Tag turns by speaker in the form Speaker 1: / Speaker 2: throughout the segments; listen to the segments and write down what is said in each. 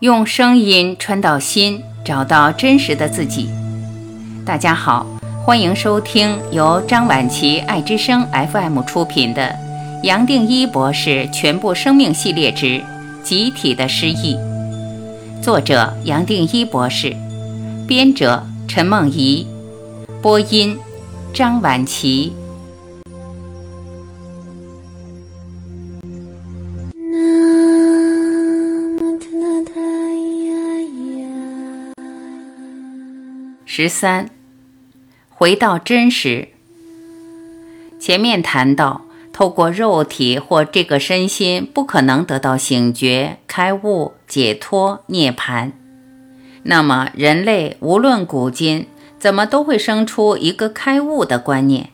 Speaker 1: 用声音穿到心，找到真实的自己。大家好，欢迎收听由张晚琪爱之声 FM 出品的《杨定一博士全部生命系列之集体的失忆》，作者杨定一博士，编者陈梦怡，播音张晚琪。十三，回到真实。前面谈到，透过肉体或这个身心，不可能得到醒觉、开悟、解脱、涅槃。那么，人类无论古今，怎么都会生出一个开悟的观念？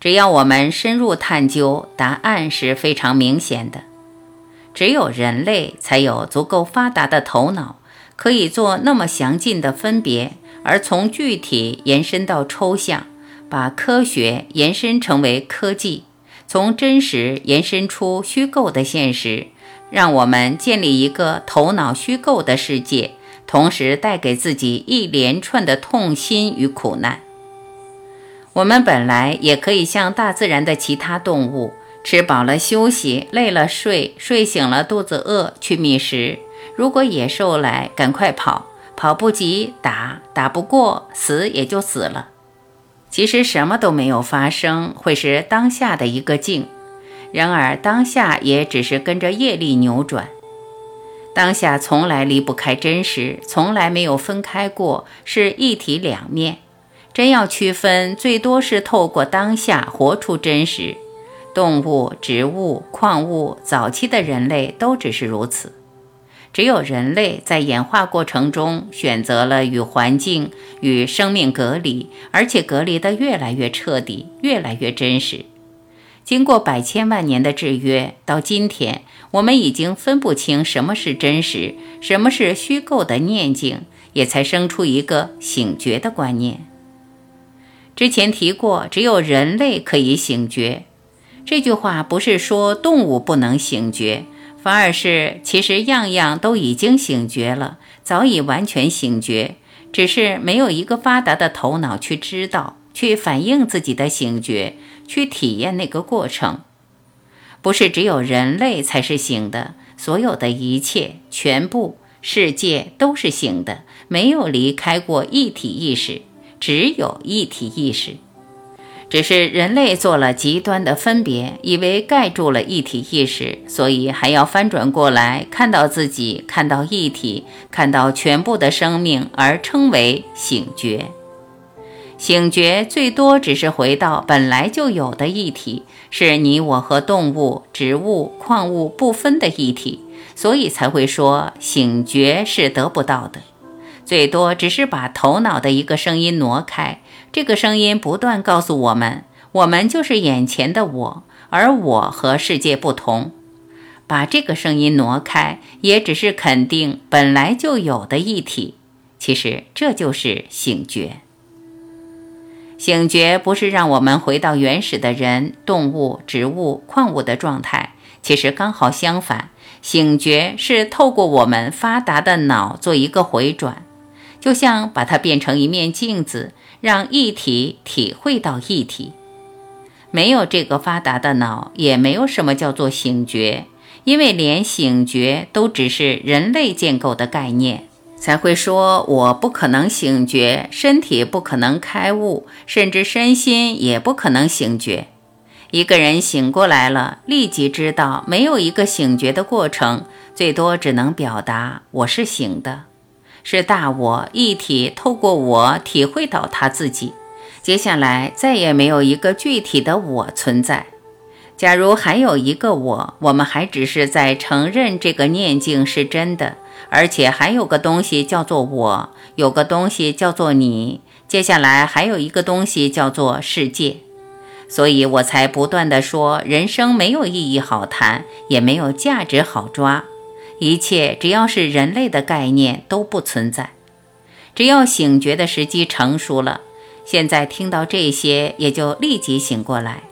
Speaker 1: 只要我们深入探究，答案是非常明显的。只有人类才有足够发达的头脑，可以做那么详尽的分别。而从具体延伸到抽象，把科学延伸成为科技，从真实延伸出虚构的现实，让我们建立一个头脑虚构的世界，同时带给自己一连串的痛心与苦难。我们本来也可以像大自然的其他动物，吃饱了休息，累了睡，睡醒了肚子饿去觅食。如果野兽来，赶快跑。跑不及打，打不过死也就死了。其实什么都没有发生，会是当下的一个静。然而当下也只是跟着业力扭转。当下从来离不开真实，从来没有分开过，是一体两面。真要区分，最多是透过当下活出真实。动物、植物、矿物，早期的人类都只是如此。只有人类在演化过程中选择了与环境、与生命隔离，而且隔离得越来越彻底，越来越真实。经过百千万年的制约，到今天，我们已经分不清什么是真实，什么是虚构的念境，也才生出一个醒觉的观念。之前提过，只有人类可以醒觉。这句话不是说动物不能醒觉。反而是，其实样样都已经醒觉了，早已完全醒觉，只是没有一个发达的头脑去知道，去反映自己的醒觉，去体验那个过程。不是只有人类才是醒的，所有的一切，全部世界都是醒的，没有离开过一体意识，只有一体意识。只是人类做了极端的分别，以为盖住了一体意识，所以还要翻转过来看到自己，看到一体，看到全部的生命，而称为醒觉。醒觉最多只是回到本来就有的一体，是你我和动物、植物、矿物不分的一体，所以才会说醒觉是得不到的。最多只是把头脑的一个声音挪开。这个声音不断告诉我们：我们就是眼前的我，而我和世界不同。把这个声音挪开，也只是肯定本来就有的一体。其实这就是醒觉。醒觉不是让我们回到原始的人、动物、植物、矿物的状态，其实刚好相反。醒觉是透过我们发达的脑做一个回转，就像把它变成一面镜子。让一体体会到一体，没有这个发达的脑，也没有什么叫做醒觉，因为连醒觉都只是人类建构的概念，才会说我不可能醒觉，身体不可能开悟，甚至身心也不可能醒觉。一个人醒过来了，立即知道没有一个醒觉的过程，最多只能表达我是醒的。是大我一体透过我体会到他自己，接下来再也没有一个具体的我存在。假如还有一个我，我们还只是在承认这个念境是真的，而且还有个东西叫做我，有个东西叫做你，接下来还有一个东西叫做世界。所以我才不断的说，人生没有意义好谈，也没有价值好抓。一切只要是人类的概念都不存在，只要醒觉的时机成熟了，现在听到这些也就立即醒过来。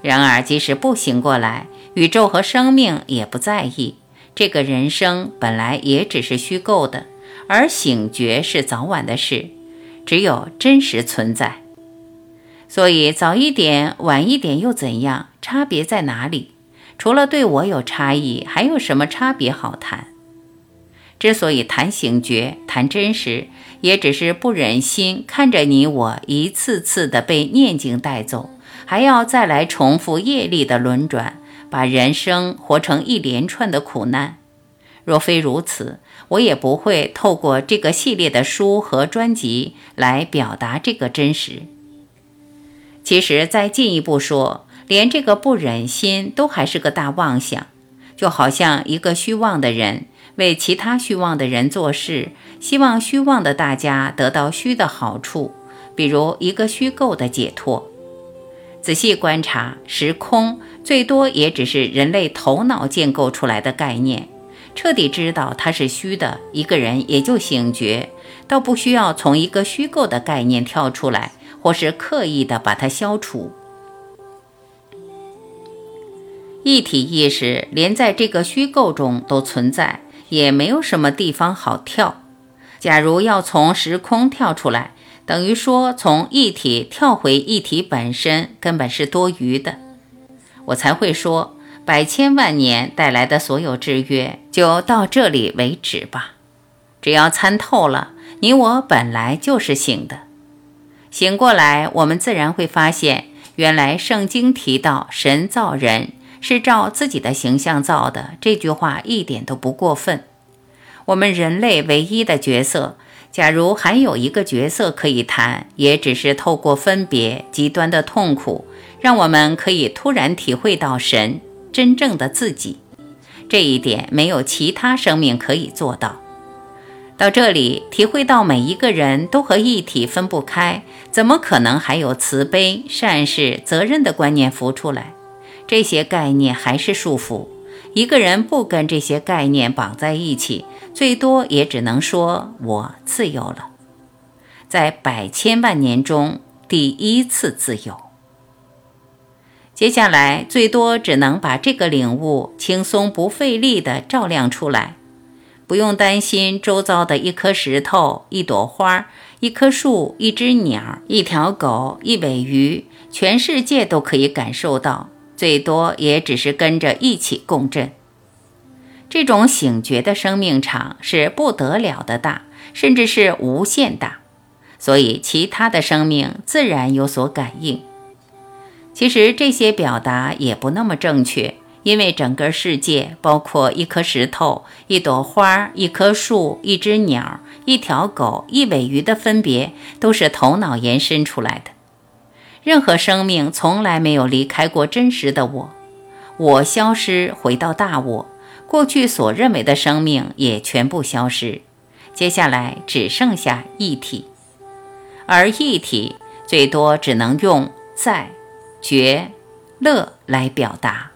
Speaker 1: 然而即使不醒过来，宇宙和生命也不在意，这个人生本来也只是虚构的，而醒觉是早晚的事，只有真实存在。所以早一点、晚一点又怎样？差别在哪里？除了对我有差异，还有什么差别好谈？之所以谈醒觉、谈真实，也只是不忍心看着你我一次次的被念经带走，还要再来重复业力的轮转，把人生活成一连串的苦难。若非如此，我也不会透过这个系列的书和专辑来表达这个真实。其实再进一步说，连这个不忍心都还是个大妄想，就好像一个虚妄的人。为其他虚妄的人做事，希望虚妄的大家得到虚的好处，比如一个虚构的解脱。仔细观察，时空最多也只是人类头脑建构出来的概念。彻底知道它是虚的，一个人也就醒觉，倒不需要从一个虚构的概念跳出来，或是刻意的把它消除。一体意识连在这个虚构中都存在。也没有什么地方好跳。假如要从时空跳出来，等于说从一体跳回一体本身，根本是多余的。我才会说，百千万年带来的所有制约，就到这里为止吧。只要参透了，你我本来就是醒的。醒过来，我们自然会发现，原来圣经提到神造人。是照自己的形象造的，这句话一点都不过分。我们人类唯一的角色，假如还有一个角色可以谈，也只是透过分别极端的痛苦，让我们可以突然体会到神真正的自己。这一点没有其他生命可以做到。到这里，体会到每一个人都和一体分不开，怎么可能还有慈悲、善事、责任的观念浮出来？这些概念还是束缚。一个人不跟这些概念绑在一起，最多也只能说我自由了，在百千万年中第一次自由。接下来最多只能把这个领悟轻松不费力地照亮出来，不用担心周遭的一颗石头、一朵花、一棵树、一只鸟、一条狗、一尾鱼，全世界都可以感受到。最多也只是跟着一起共振。这种醒觉的生命场是不得了的大，甚至是无限大，所以其他的生命自然有所感应。其实这些表达也不那么正确，因为整个世界，包括一颗石头、一朵花、一棵树、一只鸟、一条狗、一尾鱼的分别，都是头脑延伸出来的。任何生命从来没有离开过真实的我，我消失回到大我，过去所认为的生命也全部消失，接下来只剩下一体，而一体最多只能用在、觉、乐来表达。